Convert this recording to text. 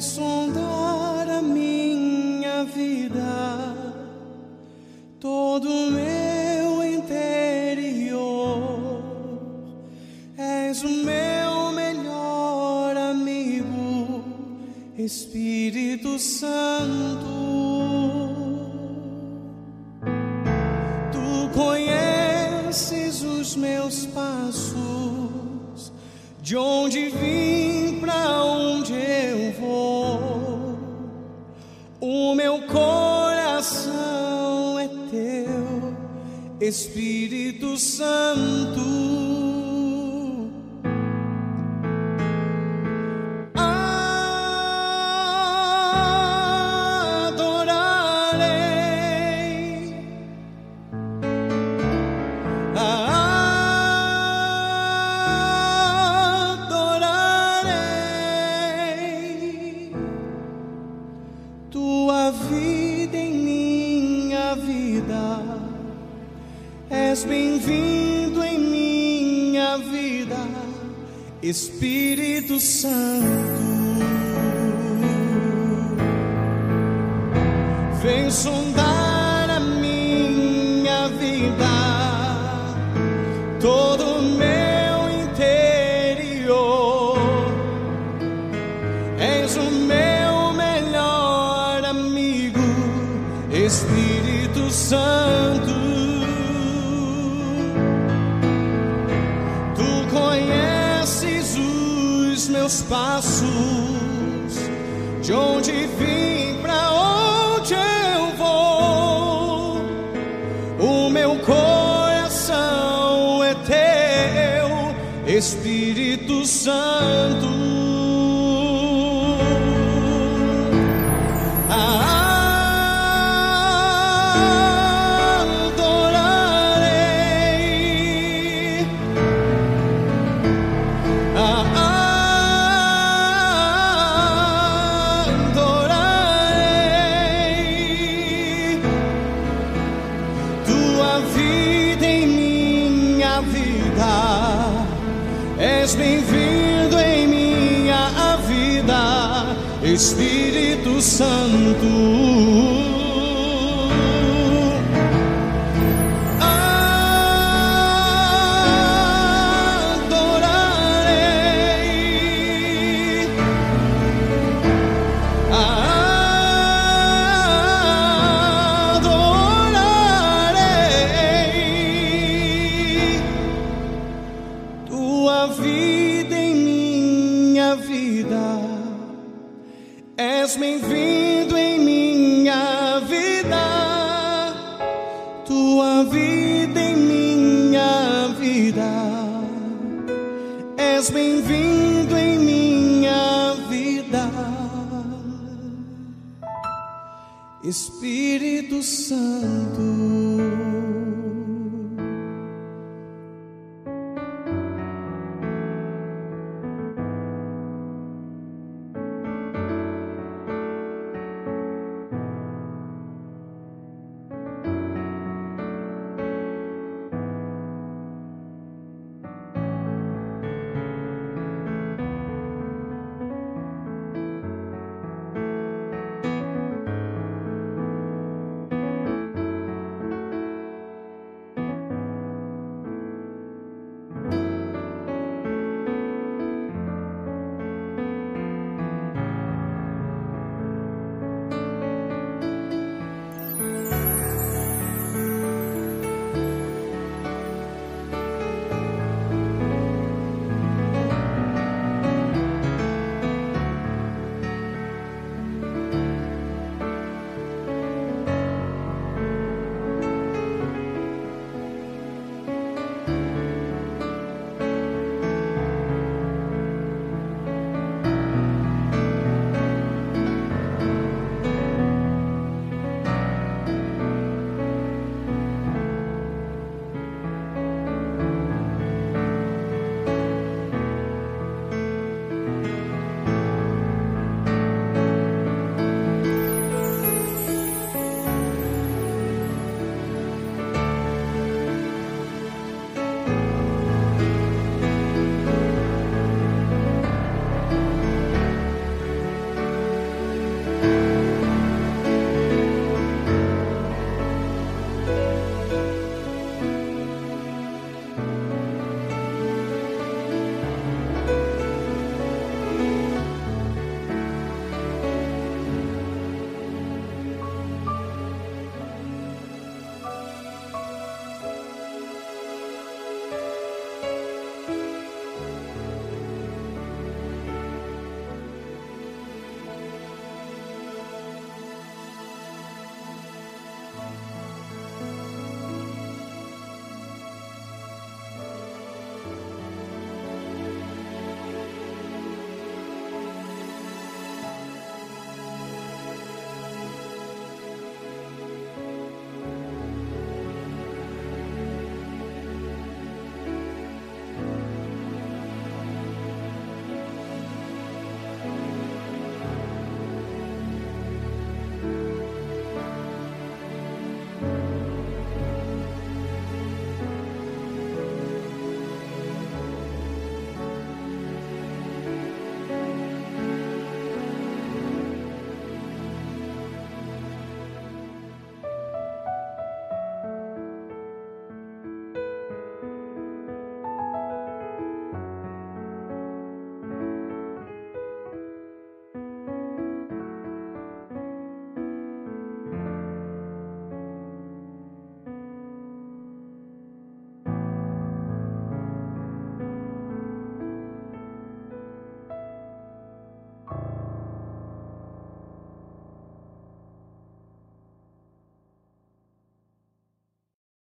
Sondar a minha vida, todo o meu interior. És o meu melhor amigo, Espírito Santo. Tu conheces os meus passos, de onde vim para onde Espírito Santo. Vida, Espírito Santo. Vem sondar a minha vida, todo meu meus passos, de onde vim para onde eu vou. O meu coração é teu, Espírito Santo. És bem-vindo em minha vida, Espírito Santo. És bem-vindo em minha vida. Tua vida em minha vida. És bem-vindo em minha vida. Espírito Santo.